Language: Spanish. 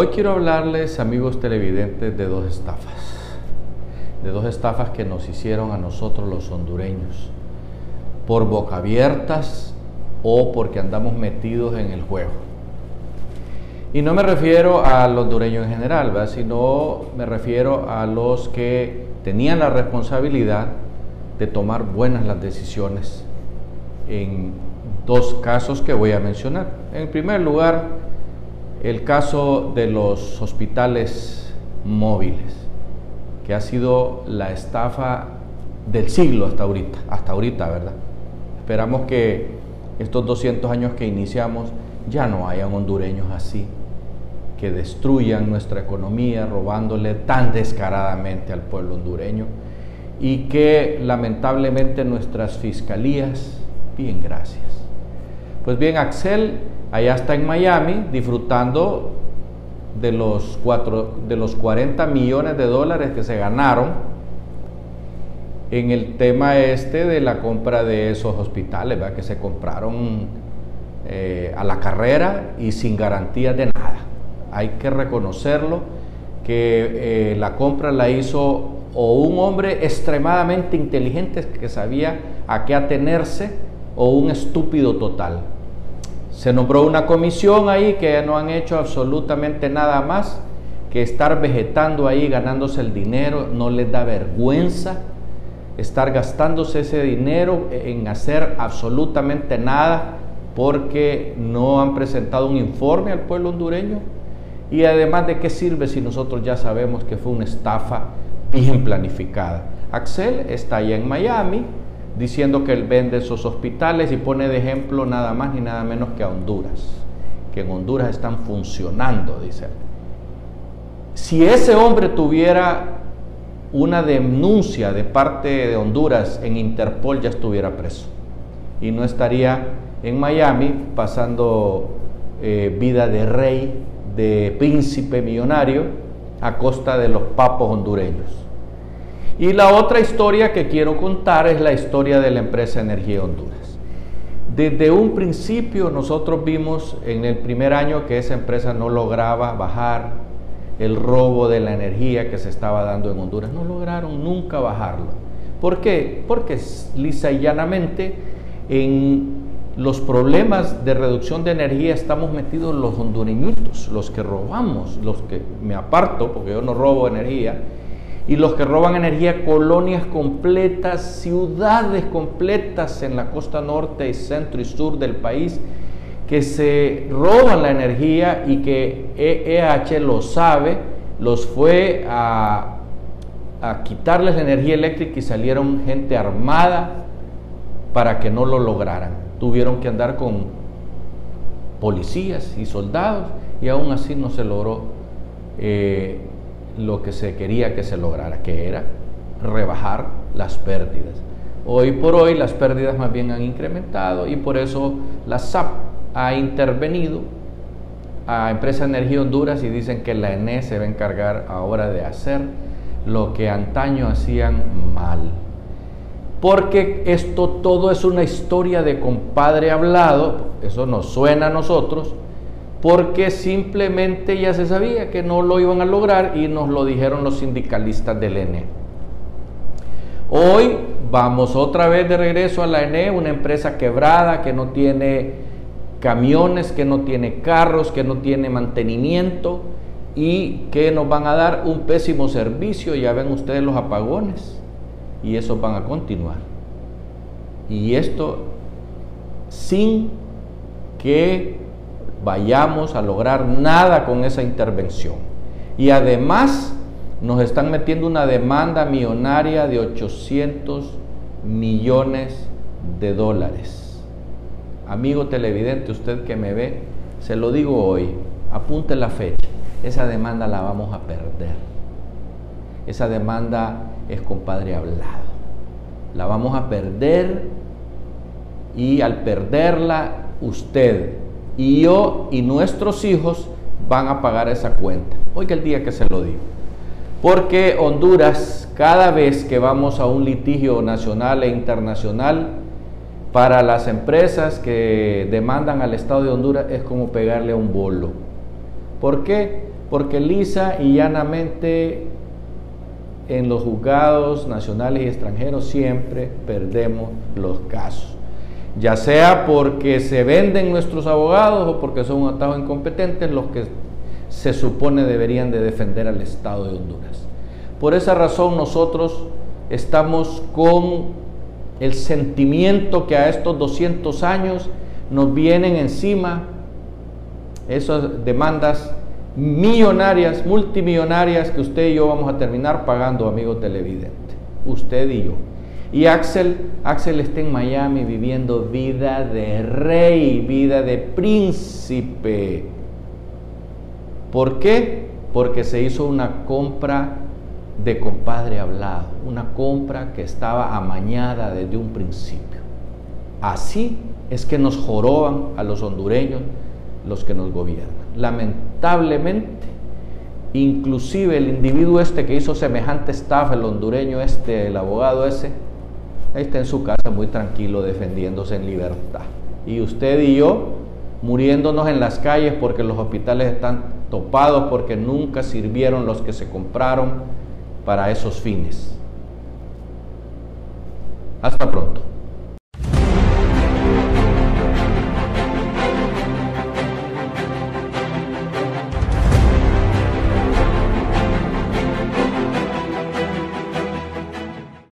Hoy quiero hablarles, amigos televidentes, de dos estafas. De dos estafas que nos hicieron a nosotros los hondureños. Por boca abiertas o porque andamos metidos en el juego. Y no me refiero al hondureño en general, sino me refiero a los que tenían la responsabilidad de tomar buenas las decisiones en dos casos que voy a mencionar. En primer lugar, el caso de los hospitales móviles, que ha sido la estafa del siglo hasta ahorita, hasta ahorita, ¿verdad? Esperamos que estos 200 años que iniciamos ya no hayan hondureños así, que destruyan nuestra economía robándole tan descaradamente al pueblo hondureño y que lamentablemente nuestras fiscalías, bien gracias. Pues bien, Axel allá está en Miami disfrutando de los, cuatro, de los 40 millones de dólares que se ganaron en el tema este de la compra de esos hospitales, ¿verdad? que se compraron eh, a la carrera y sin garantía de nada. Hay que reconocerlo que eh, la compra la hizo o un hombre extremadamente inteligente que sabía a qué atenerse o un estúpido total. Se nombró una comisión ahí que no han hecho absolutamente nada más que estar vegetando ahí, ganándose el dinero, no les da vergüenza estar gastándose ese dinero en hacer absolutamente nada porque no han presentado un informe al pueblo hondureño. Y además de qué sirve si nosotros ya sabemos que fue una estafa bien planificada. Axel está allá en Miami, diciendo que él vende esos hospitales y pone de ejemplo nada más ni nada menos que a Honduras, que en Honduras están funcionando, dice él. Si ese hombre tuviera una denuncia de parte de Honduras en Interpol, ya estuviera preso y no estaría en Miami pasando eh, vida de rey, de príncipe millonario a costa de los papos hondureños. Y la otra historia que quiero contar es la historia de la empresa Energía Honduras. Desde un principio nosotros vimos en el primer año que esa empresa no lograba bajar el robo de la energía que se estaba dando en Honduras. No lograron nunca bajarlo. ¿Por qué? Porque lisa y llanamente en los problemas de reducción de energía estamos metidos los hondureñitos, los que robamos, los que me aparto, porque yo no robo energía, y los que roban energía, colonias completas, ciudades completas en la costa norte, centro y sur del país, que se roban la energía y que EH lo sabe, los fue a, a quitarles la energía eléctrica y salieron gente armada para que no lo lograran. Tuvieron que andar con policías y soldados y aún así no se logró eh, lo que se quería que se lograra, que era rebajar las pérdidas. Hoy por hoy las pérdidas más bien han incrementado y por eso la SAP ha intervenido a Empresa Energía Honduras y dicen que la ENE se va a encargar ahora de hacer lo que antaño hacían mal. Porque esto todo es una historia de compadre hablado, eso nos suena a nosotros, porque simplemente ya se sabía que no lo iban a lograr y nos lo dijeron los sindicalistas del ENE. Hoy vamos otra vez de regreso a la ENE, una empresa quebrada que no tiene camiones, que no tiene carros, que no tiene mantenimiento y que nos van a dar un pésimo servicio. Ya ven ustedes los apagones y esos van a continuar. Y esto sin que vayamos a lograr nada con esa intervención. Y además nos están metiendo una demanda millonaria de 800 millones de dólares. Amigo televidente, usted que me ve, se lo digo hoy, apunte la fecha, esa demanda la vamos a perder. Esa demanda es compadre hablado. La vamos a perder y al perderla usted y yo y nuestros hijos van a pagar esa cuenta. Oiga el día que se lo digo. Porque Honduras, cada vez que vamos a un litigio nacional e internacional, para las empresas que demandan al Estado de Honduras es como pegarle a un bolo. ¿Por qué? porque lisa y llanamente en los juzgados nacionales y extranjeros siempre perdemos los casos. Ya sea porque se venden nuestros abogados o porque son atajo incompetentes los que se supone deberían de defender al Estado de Honduras. Por esa razón nosotros estamos con el sentimiento que a estos 200 años nos vienen encima esas demandas millonarias, multimillonarias que usted y yo vamos a terminar pagando, amigo televidente. Usted y yo. Y Axel, Axel está en Miami viviendo vida de rey, vida de príncipe. ¿Por qué? Porque se hizo una compra de compadre hablado, una compra que estaba amañada desde un principio. Así es que nos joroban a los hondureños los que nos gobiernan. Lamentablemente, inclusive el individuo este que hizo semejante estafa, el hondureño este, el abogado ese, está en su casa muy tranquilo defendiéndose en libertad. Y usted y yo muriéndonos en las calles porque los hospitales están topados, porque nunca sirvieron los que se compraron para esos fines. Hasta pronto.